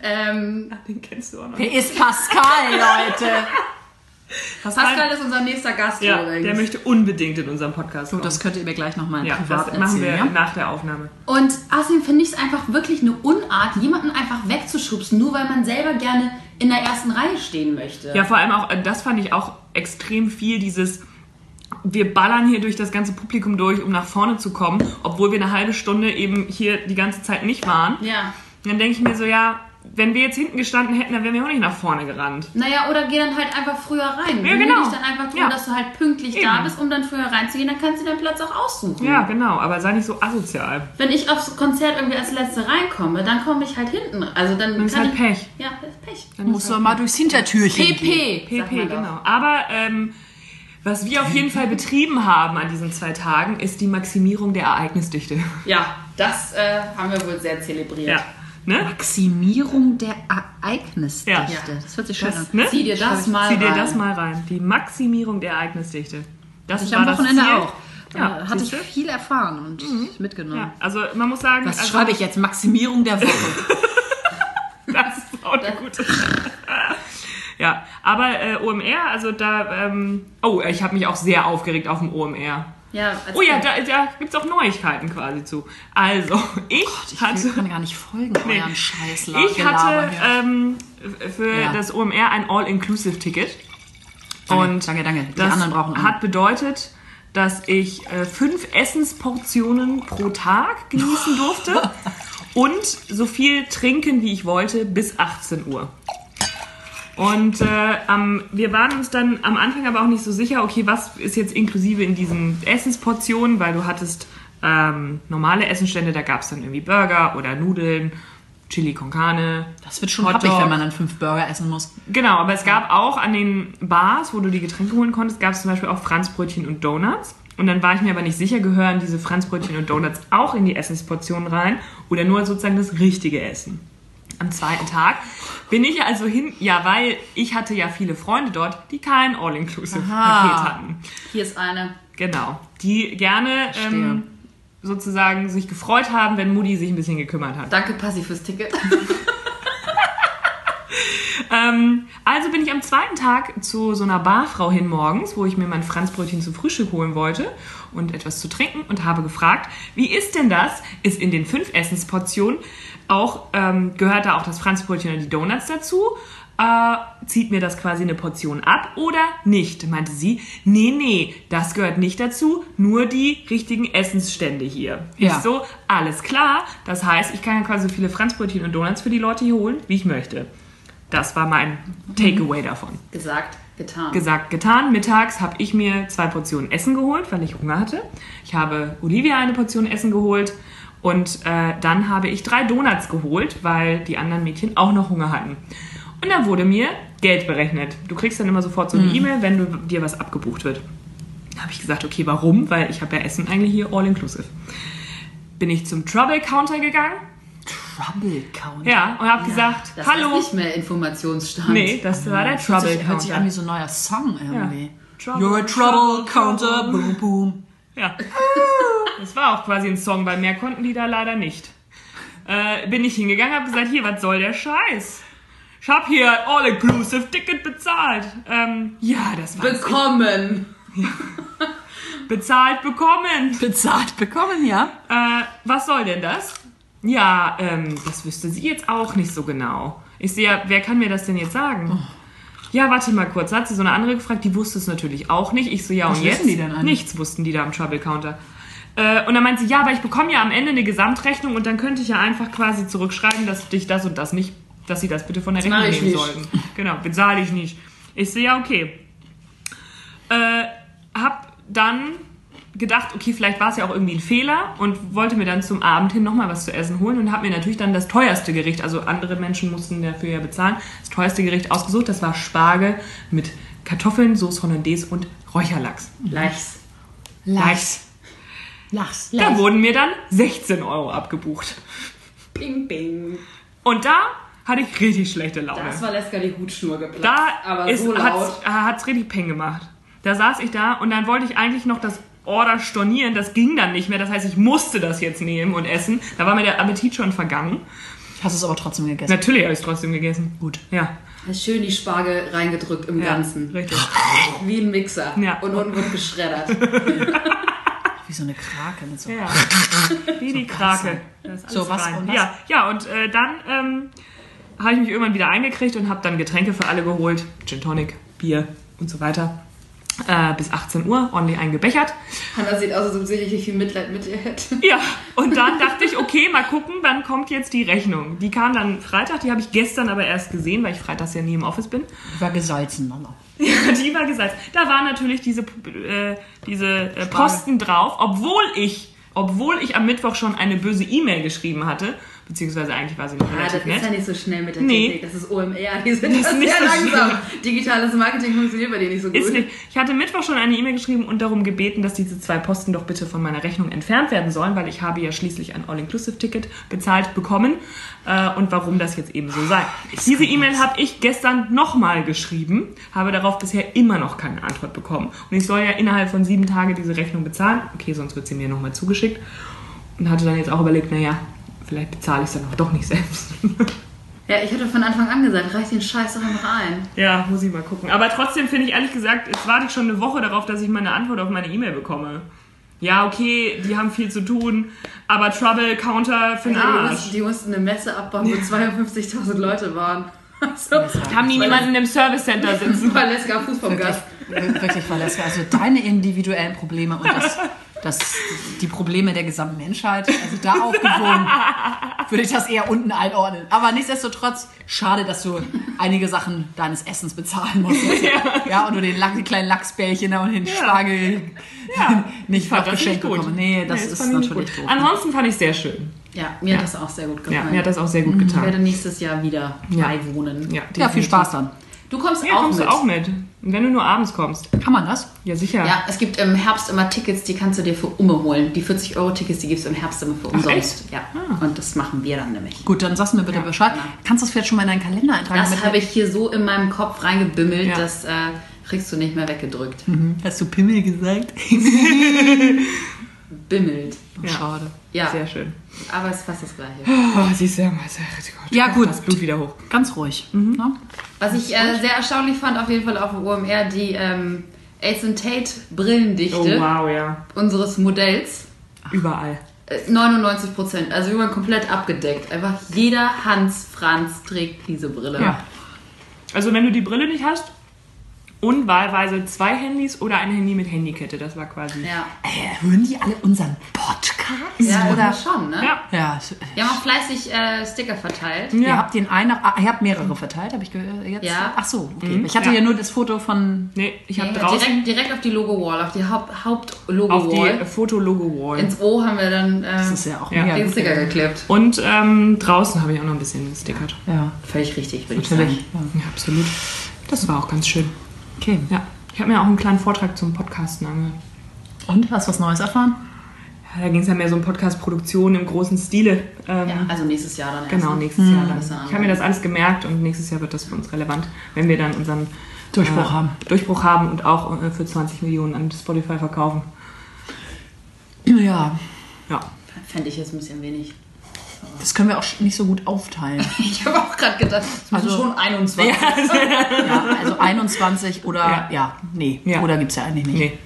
ähm, Den kennst du auch noch. Wer ist Pascal, Leute? Pascal ist unser nächster Gast ja, übrigens. der möchte unbedingt in unserem Podcast Und kommen. das könnt ihr mir gleich nochmal ja, privat das machen wir. Ja? nach der Aufnahme. Und außerdem finde ich es einfach wirklich eine Unart, jemanden einfach wegzuschubsen, nur weil man selber gerne in der ersten Reihe stehen möchte. Ja, vor allem auch, das fand ich auch extrem viel, dieses, wir ballern hier durch das ganze Publikum durch, um nach vorne zu kommen, obwohl wir eine halbe Stunde eben hier die ganze Zeit nicht waren. ja. Und dann denke ich mir so, ja, wenn wir jetzt hinten gestanden hätten, dann wären wir auch nicht nach vorne gerannt. Naja, oder geh dann halt einfach früher rein. Ja, genau. dich dann einfach darum, Ja. dass du halt pünktlich Eben. da bist, um dann früher reinzugehen, dann kannst du deinen Platz auch aussuchen. Ja, genau, aber sei nicht so asozial. Wenn ich aufs Konzert irgendwie als Letzte reinkomme, dann komme ich halt hinten. Also dann Dann ist kann halt ich, Pech. Ja, das ist Pech. Dann Musst ist du halt mal durchs Hintertürchen gehen. PP. PP, genau. Aber ähm, was wir auf jeden Fall betrieben haben an diesen zwei Tagen, ist die Maximierung der Ereignisdichte. Ja, das äh, haben wir wohl sehr zelebriert. Ja. Ne? Maximierung der Ereignisdichte. Ja. Das hört sich schön an. Das, ne? Zieh dir das mal Zieh dir rein. das mal rein. Die Maximierung der Ereignisdichte. Das Ich war am das Wochenende Ziel. auch. Ja, Da hatte ich viel erfahren und mitgenommen. Ja, also man muss sagen, Was also, schreibe ich jetzt? Maximierung der Woche. Das ist auch eine gute. ja, aber äh, OMR, also da, ähm, oh, ich habe mich auch sehr aufgeregt auf dem OMR. Ja, Oh ja, da, da gibt es auch Neuigkeiten quasi zu. Also, ich, Ich hatte, kann gar nicht folgen Nee. eurem Scheiß. ich hatte ähm, für Ja. das OMR ein All-Inclusive-Ticket. Danke, Und danke, danke. Die das anderen brauchen auch. hat bedeutet, dass ich äh, fünf Essensportionen pro Tag genießen durfte und so viel trinken, wie ich wollte, bis 18 Uhr. Und äh, am, wir waren uns dann am Anfang aber auch nicht so sicher, okay, was ist jetzt inklusive in diesen Essensportionen, weil du hattest ähm, normale Essenstände, da gab es dann irgendwie Burger oder Nudeln, Chili con Carne. Das wird schon happig, wenn man dann fünf Burger essen muss. Genau, aber es gab auch an den Bars, wo du die Getränke holen konntest, gab es zum Beispiel auch Franzbrötchen und Donuts. Und dann war ich mir aber nicht sicher, gehören diese Franzbrötchen und Donuts auch in die Essensportionen rein oder nur sozusagen das richtige Essen. Am zweiten Tag bin ich also hin, ja, weil ich hatte ja viele Freunde dort, die kein All-Inclusive-Paket hatten. Hier ist eine. Genau. Die gerne ähm, sozusagen sich gefreut haben, wenn Mutti sich ein bisschen gekümmert hat. Danke, Passi, fürs Ticket. Ähm, also bin ich am zweiten Tag zu so einer Barfrau hin morgens, wo ich mir mein Franzbrötchen zum Frühstück holen wollte und etwas zu trinken und habe gefragt, wie ist denn das? Ist in den fünf Essensportionen auch, ähm, gehört da auch das Franzbrötchen und die Donuts dazu? Äh, zieht mir das quasi eine Portion ab oder nicht? Meinte sie, nee, nee, das gehört nicht dazu, nur die richtigen Essensstände hier. Ja. Ich so, alles klar, das heißt, ich kann ja quasi so viele Franzbrötchen und Donuts für die Leute hier holen, wie ich möchte. Das war mein Takeaway davon. Gesagt, getan. Gesagt, getan. Mittags habe ich mir zwei Portionen Essen geholt, weil ich Hunger hatte. Ich habe Olivia eine Portion Essen geholt und äh, dann habe ich drei Donuts geholt, weil die anderen Mädchen auch noch Hunger hatten. Und dann wurde mir Geld berechnet. Du kriegst dann immer sofort so eine E-Mail, wenn du, dir was abgebucht wird. Da habe ich gesagt, okay, warum? Weil ich habe ja Essen eigentlich hier all inclusive. Bin ich zum Trouble Counter gegangen Trouble Counter. Ja, und habe gesagt, Das hallo. ist nicht mehr Informationsstand. Nee, das war der Hört Trouble sich, hört sich an wie Counter. so ein neuer Song irgendwie. Trouble, You're a Trouble Counter, boom, boom. Ja. Das war auch quasi ein Song, weil mehr konnten die da leider nicht. Äh, bin ich hingegangen, habe gesagt, hier, was soll der Scheiß? Ich hab hier All-Inclusive-Ticket bezahlt. Ähm, ja, das war Bekommen. bezahlt bekommen. Bezahlt bekommen, ja? Äh, was soll denn das? Ja, ähm, das wüsste sie jetzt auch nicht so genau. Ich sehe, ja, wer kann mir das denn jetzt sagen? Oh. Ja, warte mal kurz. Hat sie so eine andere gefragt, die wusste es natürlich auch nicht. Ich so, ja, Was und jetzt? die denn? Nichts wussten die da am Trouble Counter. Äh, und dann meint sie, ja, aber ich bekomme ja am Ende eine Gesamtrechnung und dann könnte ich ja einfach quasi zurückschreiben, dass dich das und das nicht, dass sie das bitte von der Rechnung nehmen nicht. sollten. Genau, bezahle ich nicht. Ich so, ja, okay. Äh, hab dann gedacht, okay, vielleicht war es ja auch irgendwie ein Fehler und wollte mir dann zum Abend hin nochmal was zu essen holen und habe mir natürlich dann das teuerste Gericht, also andere Menschen mussten dafür ja bezahlen, das teuerste Gericht ausgesucht. Das war Spargel mit Kartoffeln, Sauce Hollandaise und Räucherlachs. Lachs. Lachs. Lachs. Da wurden mir dann 16 Euro abgebucht. Bing, bing. Und da hatte ich richtig schlechte Laune. Das war Leska die Hutschnur geplatzt. da aber ist, so laut. hat's, äh, hat's richtig Peng gemacht. Da saß ich da und dann wollte ich eigentlich noch das Order stornieren. Das ging dann nicht mehr. Das heißt, ich musste das jetzt nehmen und essen. Da war mir der Appetit schon vergangen. Hast du es aber trotzdem gegessen? Natürlich habe ich es trotzdem gegessen. Gut. Ja, Hast schön die Spargel reingedrückt im ja Ganzen. richtig. Wie ein Mixer. Ja. Und unten wird geschreddert. Wie so eine Krake mit so. Ja. Wie die Krake. So, was rein. und was? Ja, ja, und äh, dann ähm, habe ich mich irgendwann wieder eingekriegt und habe dann Getränke für alle geholt. Gin Tonic, Bier und so weiter. Äh, bis 18 Uhr ordentlich eingebechert. Hanna sieht aus, als ob sie richtig viel Mitleid mit ihr hätte. Ja, und dann dachte ich, okay, mal gucken, wann kommt jetzt die Rechnung. Die kam dann Freitag, die habe ich gestern aber erst gesehen, weil ich freitags ja nie im Office bin. War gesalzen, Mama. Ja, die war gesagt. Da war natürlich diese, äh, diese äh, Posten drauf, obwohl ich, obwohl ich am Mittwoch schon eine böse E-Mail geschrieben hatte, beziehungsweise eigentlich war sie Ja, das relativ ist ja nicht so schnell mit der Nee. Technik. Das ist OMR. Die sind Das das ist nicht sehr so langsam. Digitales Marketing funktioniert bei dir nicht so gut. Ist nicht. Ich hatte Mittwoch schon eine E-Mail geschrieben und darum gebeten, dass diese zwei Posten doch bitte von meiner Rechnung entfernt werden sollen, weil ich habe ja schließlich ein All-Inclusive-Ticket bezahlt bekommen äh, und warum das jetzt eben so sei. Diese E-Mail habe ich gestern nochmal geschrieben, habe darauf bisher immer noch keine Antwort bekommen. Und ich soll ja innerhalb von sieben Tagen diese Rechnung bezahlen. Okay, sonst wird sie mir nochmal zugeschickt. Und hatte dann jetzt auch überlegt, naja, vielleicht bezahle ich es dann auch doch nicht selbst. Ja, ich hatte von Anfang an gesagt, reich den Scheiß doch einfach ein. Ja, muss ich mal gucken. Aber trotzdem finde ich ehrlich gesagt, jetzt warte ich schon eine Woche darauf, dass ich meine Antwort auf meine E-Mail bekomme. Ja, okay, die haben viel zu tun, aber Trouble Counter für den die, Arsch. mussten, die mussten eine Messe abbauen, wo 52.000 Leute waren. Also, Haben die niemanden im Service Center sitzen? weil Leska Fuß vom Wirklich, Gast. wirklich verlässlich. Also deine individuellen Probleme und das, das, die Probleme der gesamten Menschheit, also da aufgewogen, würde ich das eher unten einordnen. Aber nichtsdestotrotz, schade, dass du einige Sachen deines Essens bezahlen musst. Ja, und du den, Lach- die kleinen Lachsbällchen da und den Spargel noch das geschenkt nicht gut. bekommen. Nee, das Nee, ist ich nicht natürlich gut. doof. Ansonsten fand ich es sehr schön. Ja, mir hat das auch sehr gut Ja, gefallen. mir hat das auch sehr gut ich werde getan. nächstes Jahr wieder Ja. beiwohnen. Ja, Ja, viel. Spaß dann. Du kommst Ja, auch kommst mit. du auch mit. Wenn du nur abends kommst. Kann man das? Ja, sicher. Ja, es gibt im Herbst immer Tickets, die kannst du dir für Umme holen. Die 40-Euro-Tickets, die gibt es im Herbst immer für umsonst. Ja, und das machen wir dann nämlich. Gut, dann sagst du mir bitte Bescheid. Kannst du das vielleicht schon mal in deinen Kalender eintragen? Das habe ich hier so in meinem Kopf reingebimmelt, Ja. das äh, kriegst du nicht mehr weggedrückt. Hast du Pimmel gesagt? Bimmelt. Ja. Schade. Ja, Sehr schön. aber es ist fast das Gleiche. Oh, siehst du, ja, sehr gut. Ja, gut. Das Blut wieder hoch. Ganz ruhig. Ne? Was ich äh, sehr erstaunlich fand, auf jeden Fall auf dem OMR, die ähm, Ace Tate Brillendichte Oh, wow, ja. unseres Modells. Überall. Äh, 99 Prozent, also wir waren komplett abgedeckt. Einfach jeder Hans Franz trägt diese Brille. Ja. Also wenn du die Brille nicht hast und wahlweise zwei Handys oder ein Handy mit Handykette, das war quasi. Ja, Äh, hören die alle unseren Podcast? ja Oder? schon, ne? Ja. Ja, Wir haben auch fleißig äh, Sticker verteilt. Ihr habt den einen, ah, ihr habt mehrere verteilt, habe ich gehört. Jetzt? Ja. Ach so, okay. Ich hatte Ja. ja nur das Foto von. Nee, ich habe Nee, draußen direkt, direkt auf die Logo-Wall, auf die Haupt- auf Haupt-Logo-Wall. die Fotologo-Wall. Ins O haben wir dann äh, Das ist ja auch Ja. den. Sticker geklebt. Und ähm, draußen habe ich auch noch ein bisschen gestickert. Ja, Völlig richtig, würde ich sagen. Ja. Ja, absolut. Das war auch ganz schön. Okay. Ja. Ich habe mir auch einen kleinen Vortrag zum Podcasten angehört. Und hast du was Neues erfahren? Da ging es ja mehr so um Podcast-Produktion im großen Stile. Ähm, Ja, also nächstes Jahr dann. Genau, ne? nächstes Jahr dann. Ist ja Ich habe mir das alles gemerkt und nächstes Jahr wird das für uns relevant, wenn wir dann unseren Durchbruch äh, haben. Durchbruch haben und auch äh, für 20 Millionen an Spotify verkaufen. Ja, Ja. Fände ich jetzt ein bisschen wenig. Das können wir auch nicht so gut aufteilen. Ich habe auch gerade gedacht, es müssen Also- schon 21. ja, also 21 oder, ja, Ja. nee, Ja. oder gibt es ja eigentlich nicht. Nee.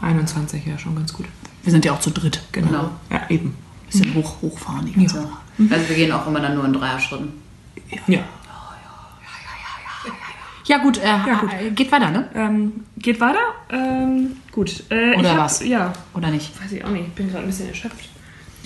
21, ja, schon ganz gut. Wir sind ja auch zu dritt. Genau. Ja, eben. Bisschen hoch, hochfahren die ganze So. Sache. Also wir gehen auch immer dann nur in Dreierschritten. Ja. Ja gut, äh, gut. äh, geht weiter, ne? Ähm, geht weiter? Ähm, gut. Äh, Oder ich hab, was? Ja, Oder nicht? weiß ich auch nicht. Ich bin gerade ein bisschen erschöpft.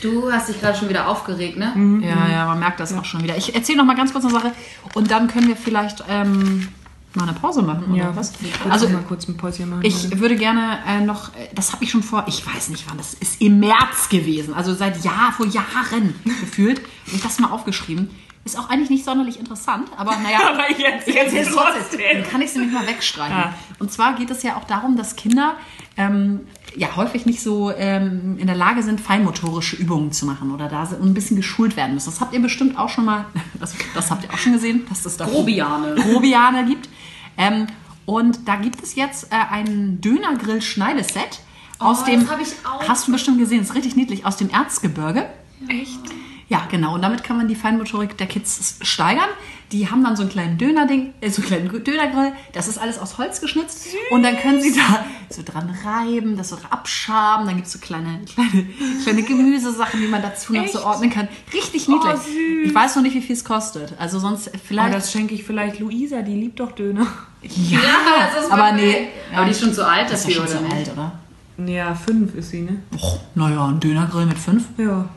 Du hast dich gerade schon wieder aufgeregt, ne? Ja, ja, man merkt das auch schon wieder. Ich erzähle noch mal ganz kurz eine Sache und dann können wir vielleicht ähm, mal eine Pause machen oder was? Also Also mal kurz ein Päuschen machen. ich würde gerne äh, noch, äh, das habe ich schon vor, ich weiß nicht wann, das ist im März gewesen, also seit Jahr, vor Jahren gefühlt, habe ich das mal aufgeschrieben. Ist auch eigentlich nicht sonderlich interessant, aber naja. Aber ich erzähl's erzähl's trotzdem. Dann kann ich es nämlich mal wegstreichen. Ja. Und zwar geht es ja auch darum, dass Kinder ähm, ja häufig nicht so ähm, in der Lage sind, feinmotorische Übungen zu machen oder da so ein bisschen geschult werden müssen. Das habt ihr bestimmt auch schon mal, das, das habt ihr auch schon gesehen, dass es da Grobiane. Grobiane gibt. Ähm, und da gibt es jetzt äh, ein Dönergrill-Schneideset aus Oh, dem. das hab ich auch. Hast du bestimmt gesehen, ist richtig niedlich, aus dem Erzgebirge. Echt? Ja, genau. Und damit kann man die Feinmotorik der Kids steigern. Die haben dann so einen kleinen Dönerding, äh, so einen kleinen Dönergrill. Das ist alles aus Holz geschnitzt. Und dann können sie da so dran reiben, das so abschaben. Dann gibt es so kleine, kleine, kleine Gemüsesachen, die man dazu noch so ordnen kann. Richtig niedlich. süß. ich weiß noch nicht, wie viel es kostet. Also sonst vielleicht. Aber das schenke ich vielleicht Luisa, die liebt doch Döner. ja, das ist aber nee. Aber die ist schon zu alt das ist ja dafür, schon oder so nicht? alt, oder? Ja, fünf ist sie, ne? Och, naja, ein Dönergrill mit fünf. Ja.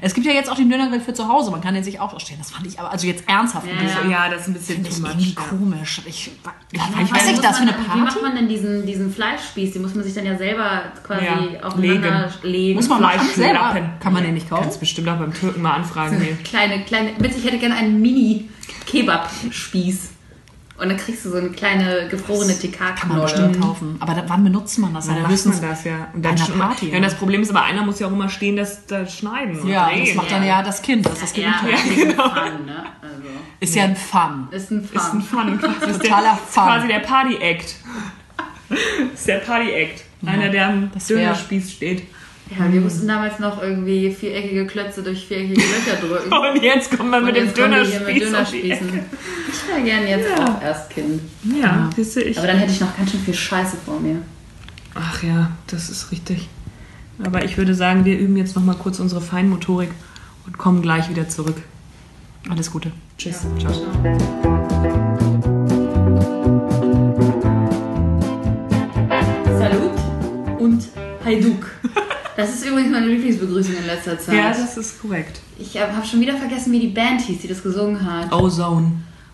Es gibt ja jetzt auch den Dönergrill für zu Hause. Man kann den sich auch ausstellen. Das fand ich aber, also jetzt ernsthaft. Ja, nicht. ja. Ja, das ist ein bisschen ich irgendwie komisch. Ich, ich, Ja, weiß nicht, das für eine man- Wie macht Party? man denn diesen, diesen Fleischspieß? Den muss man sich dann ja selber quasi Ja, aufeinander legen. Muss man machen selber. Kann man den nicht kaufen? Kannst bestimmt auch beim Türken mal anfragen hier. Kleine, kleine. Bitte, ich hätte gerne einen Mini-Kebab-Spieß. Und dann kriegst du so eine kleine gefrorene Kann man bestimmt kaufen. Aber da, wann benutzt man das? Dann Ja, macht man das ja. Und bei dann einer Party, Ja, und das Problem ist aber, einer muss ja auch immer stehen, das, das schneiden. und Ja, das drehen. macht dann ja das Kind, das das Ja, gewinnt. ja, genau. Fun, ne? Also, Ist ja ein Fun. ist ein Fun. Ist ein Fun. Das ist Totaler der, Fun. quasi der Party-Act. Das ist der Party-Act. Einer, der am das Dönerspieß steht. Ja, wir mussten damals noch irgendwie viereckige Klötze durch viereckige Löcher drücken. Und jetzt kommen wir mit Und dem jetzt kommen wir hier mit Dönerspieß. Dönerspießen. Ich wäre gern jetzt auch erst Kind. Ja, siehst du, ich. Aber dann hätte ich noch ganz schön viel Scheiße vor mir. Ach ja, das ist richtig. Aber ich würde sagen, wir üben jetzt noch mal kurz unsere Feinmotorik und kommen gleich wieder zurück. Alles Gute. Tschüss. Ciao. Salut und Hajduk. Das ist übrigens meine Lieblingsbegrüßung in letzter Zeit. Ja, das ist korrekt. ich habe hab schon wieder vergessen, wie die Band hieß, die das gesungen hat. Ozone.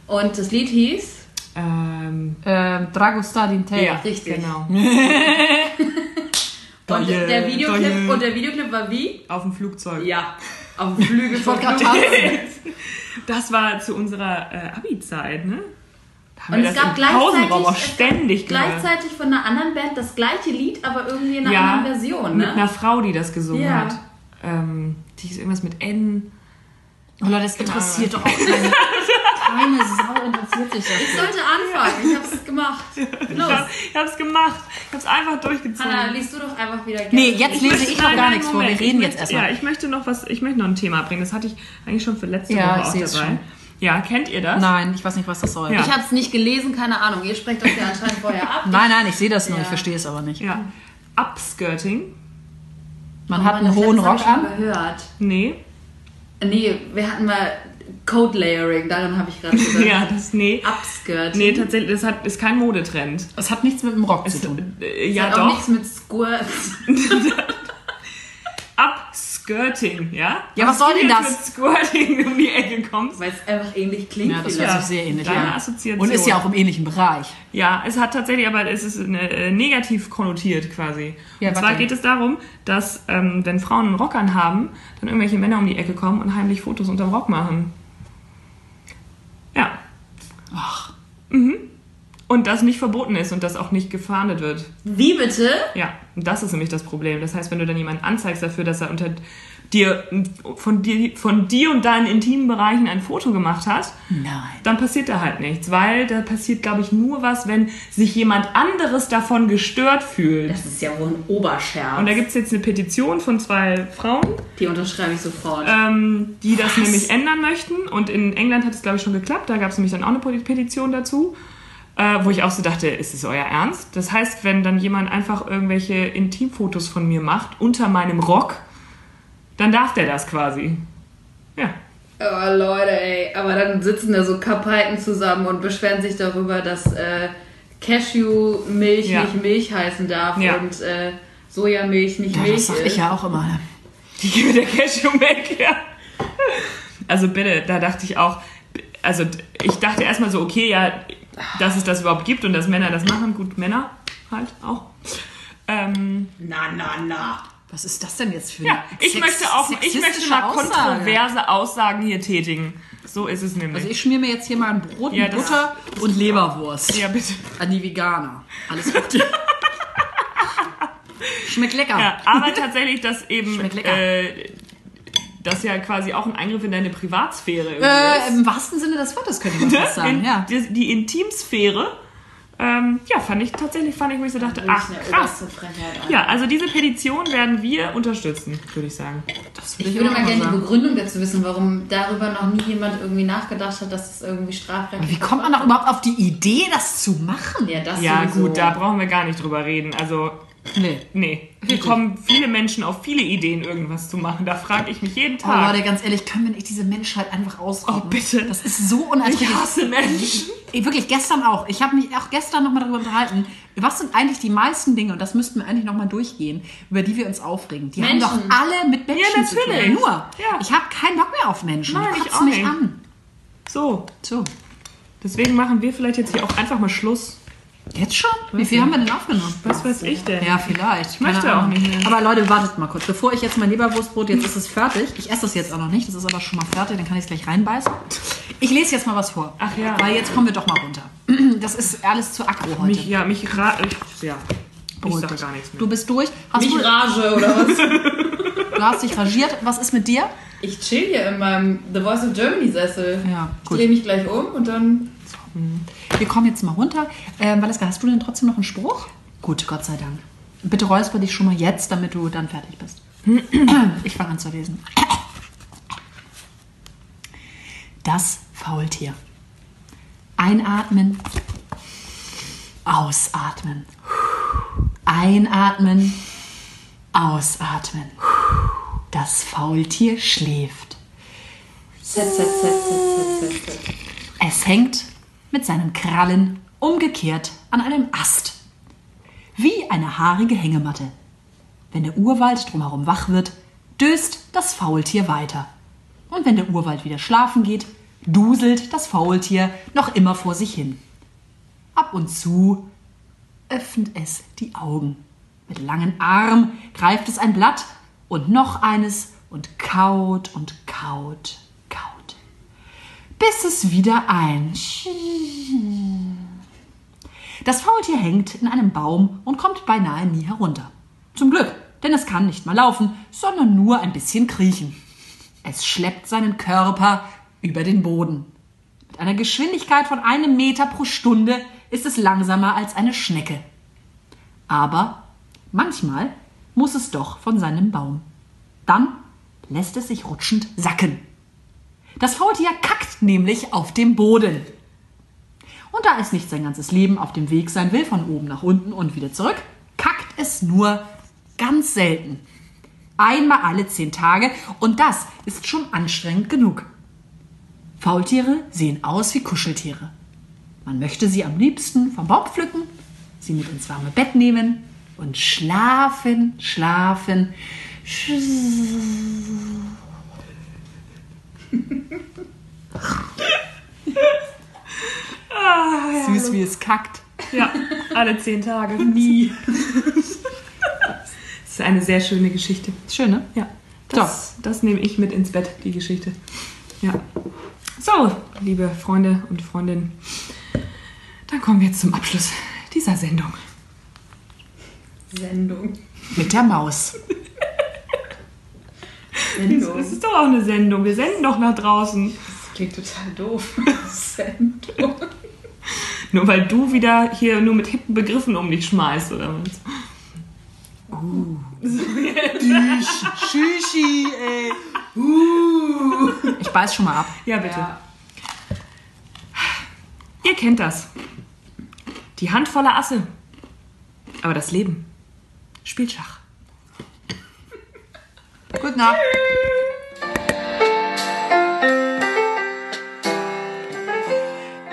Und das Lied hieß Ähm, Ähm, Dragostar Te. ja, richtig. Genau. und Geil, der Videoclip und der Videoclip war wie? Auf dem Flugzeug. Ja, auf dem Flügel von Knopf. Das war zu unserer äh, Abi-Zeit, ne? Und es gab gleichzeitig, ständig gleichzeitig von einer anderen Band das gleiche Lied, aber irgendwie in einer ja, anderen Version. mit Ne? einer Frau, die das gesungen Ja. hat. Ähm, die ist irgendwas mit N. Oh Leute, das interessiert doch auch keine, keine Sau interessiert sich Ich das. sollte anfangen, ich hab's gemacht. Los. Ich hab's gemacht. Ich hab's einfach durchgezogen. Hanna, liest du doch einfach wieder gerne. Nee, jetzt lese ich noch gar nichts vor. Wir Moment. reden Ich jetzt erstmal. Ja, ich möchte noch was, ich möchte noch ein Thema bringen. Das hatte ich eigentlich schon für letzte Ja, Woche ich auch dabei. schon. Ja, kennt ihr das? Nein, ich weiß nicht, was das soll. Ja. Ich hab's nicht gelesen, keine Ahnung. Ihr sprecht das ja anscheinend vorher ab. Nein, nein, ich sehe das nur, Ja. ich verstehe es aber nicht. Ja. Upskirting. Man Oh hat einen hohen Rock an. gehört. Nee. Nee, wir hatten mal Code Layering, daran habe ich gerade gedacht. Ja, das, nee. Upskirt. Nee, tatsächlich, das hat, ist kein Modetrend. Es hat nichts mit dem Rock zu tun. Äh, ja, ja, hat auch doch. nichts mit Squirts. Upskirting, ja? Ja, was soll du denn das? mit Squirting um die Ecke kommst. Weil es einfach ähnlich klingt. Ja, das hört sich sehr ähnlich deine an. Assoziation. Und ist ja auch im ähnlichen Bereich. Ja, es hat tatsächlich, aber es ist eine, äh, negativ konnotiert quasi. Ja, und was zwar denn? geht es darum, dass ähm, wenn Frauen einen Rock anhaben, dann irgendwelche Männer um die Ecke kommen und heimlich Fotos unterm Rock machen. Ja. Ach, und das nicht verboten ist und das auch nicht gefahndet wird. Wie bitte? Ja, und das ist nämlich das Problem. Das heißt, wenn du dann jemanden anzeigst dafür, dass er unter dir von dir, von dir und deinen intimen Bereichen ein Foto gemacht hat, Nein. dann passiert da halt nichts, weil da passiert, glaube ich, nur was, wenn sich jemand anderes davon gestört fühlt. Das ist ja wohl ein Oberscherz. Und da gibt es jetzt eine Petition von zwei Frauen, Die unterschreibe ich sofort. ähm, die das nämlich ändern möchten. Und in England hat es, glaube ich, schon geklappt. Da gab es nämlich dann auch eine Petition dazu. Äh, wo ich auch so dachte, ist es euer Ernst? Das heißt, wenn dann jemand einfach irgendwelche Intimfotos von mir macht, unter meinem Rock, dann darf der das quasi. Ja. Oh Leute, ey. Aber dann sitzen da so Kapalken zusammen und beschweren sich darüber, dass äh, Cashew-Milch Ja. nicht Milch heißen darf Ja. und äh, Sojamilch nicht Ja, Milch das sag ist. ich ja auch immer. Die gebe der Cashew-Milk her. Also bitte, da dachte ich auch, also ich dachte erstmal so, okay, ja, dass es das überhaupt gibt und dass Männer das machen. Gut, Männer halt auch. Ähm, Na, na, na. Was ist das denn jetzt für ja, ich sex- möchte auch, ich möchte sexistische mal Aussage? kontroverse Aussagen hier tätigen. So ist es nämlich. Also ich schmier mir jetzt hier mal ein Brot Ja, mit das- Butter und Leberwurst. ja, bitte. An die Veganer. Alles gut. Schmeckt lecker. Ja, aber tatsächlich, dass eben Schmeckt lecker. äh, das ja quasi auch ein Eingriff in deine Privatsphäre irgendwie Äh, ist. Im wahrsten Sinne des Wortes könnte man fast sagen, in, ja. die, die Intimsphäre. Ähm, ja, fand ich tatsächlich, fand ich, wo ich so dachte, ach krass. Ja, also diese Petition werden wir unterstützen, würde ich sagen. Das Ich würde auch mal gerne die sagen. Begründung dazu wissen, warum darüber noch nie jemand irgendwie nachgedacht hat, dass es irgendwie strafrechtlich Wie kommt man doch überhaupt auf die Idee, das zu machen? Ja, das Ja, sowieso. gut, da brauchen wir gar nicht drüber reden. Also, Nee. nee. Hier kommen viele Menschen auf viele Ideen, irgendwas zu machen. Da frage ich mich jeden Oh Tag. Leute, ganz ehrlich, können wir nicht diese Menschheit einfach ausrotten? Oh, bitte. Das ist so unerträglich. ich hasse Menschen. Ey, wirklich, gestern auch. Ich habe mich auch gestern nochmal darüber unterhalten. Was sind eigentlich die meisten Dinge, und das müssten wir eigentlich nochmal durchgehen, über die wir uns aufregen? Die Menschen. haben doch alle mit Menschen Ja, zu tun. natürlich. Nur, Ja. ich habe keinen Bock mehr auf Menschen. Nein, ich auch mich nicht. an. So, So, deswegen machen wir vielleicht jetzt hier auch einfach mal Schluss. Jetzt schon? Wie viel haben wir denn aufgenommen? Was weiß ich denn? Ja, vielleicht. Ich möchte auch nicht mehr. Aber Leute, wartet mal kurz. Bevor ich jetzt mein Leberwurstbrot, jetzt ist es fertig. Ich esse das jetzt auch noch nicht. Das ist aber schon mal fertig. Dann kann ich es gleich reinbeißen. Ich lese jetzt mal was vor. Ach ja. Weil jetzt kommen wir doch mal runter. Das ist alles zu aggro heute. Mich, ja, mich ra ich, ja. Ich sage dich. gar nichts mehr. Du bist durch. Hast Mich du, Rage oder was? du hast dich rangiert. Was ist mit dir? Ich chill hier in meinem The Voice of Germany Sessel. Ja, Ich gut. drehe mich gleich um und dann. Wir kommen jetzt mal runter. Ähm, Valeska, hast du denn trotzdem noch einen Spruch? Gut, Gott sei Dank. Bitte räusper dich schon mal jetzt, damit du dann fertig bist. Ich fange an zu lesen. Das Faultier. Einatmen. Ausatmen. Einatmen. Ausatmen. Das Faultier schläft. Es hängt mit seinen Krallen umgekehrt an einem Ast. Wie eine haarige Hängematte. Wenn der Urwald drumherum wach wird, döst das Faultier weiter. Und wenn der Urwald wieder schlafen geht, duselt das Faultier noch immer vor sich hin. Ab und zu öffnet es die Augen. Mit langen Arm greift es ein Blatt und noch eines und kaut und kaut, kaut bis es wieder ein. Das Faultier hängt in einem Baum und kommt beinahe nie herunter. Zum Glück, denn es kann nicht mal laufen, sondern nur ein bisschen kriechen. Es schleppt seinen Körper über den Boden. Mit einer Geschwindigkeit von einem Meter pro Stunde ist es langsamer als eine Schnecke. Aber manchmal muss es doch von seinem Baum. Dann lässt es sich rutschend sacken. Das Faultier kackt nämlich auf dem Boden. Und da es nicht sein ganzes Leben auf dem Weg sein will, von oben nach unten und wieder zurück, kackt es nur ganz selten. Einmal alle zehn Tage und das ist schon anstrengend genug. Faultiere sehen aus wie Kuscheltiere. Man möchte sie am liebsten vom Baum pflücken, sie mit ins warme Bett nehmen und schlafen, schlafen. Süß wie es kackt. Ja, alle zehn Tage. Nie. Das ist eine sehr schöne Geschichte. Schön, ne? Ja, das, das nehme ich mit ins Bett, die Geschichte. Ja. So, liebe Freunde und Freundinnen, da dann kommen wir jetzt zum Abschluss dieser Sendung. Sendung. Mit der Maus. Sendung. Das ist doch auch eine Sendung. Wir senden doch nach draußen. Das klingt total doof. Sendung. Nur weil du wieder hier nur mit hippen Begriffen um dich schmeißt, oder was? Schüschi, ey. Ich beiß schon mal ab. Ja, bitte. Ja. Ihr kennt das. Die Hand voller Asse. Aber das Leben spielt Schach. Gute Nacht.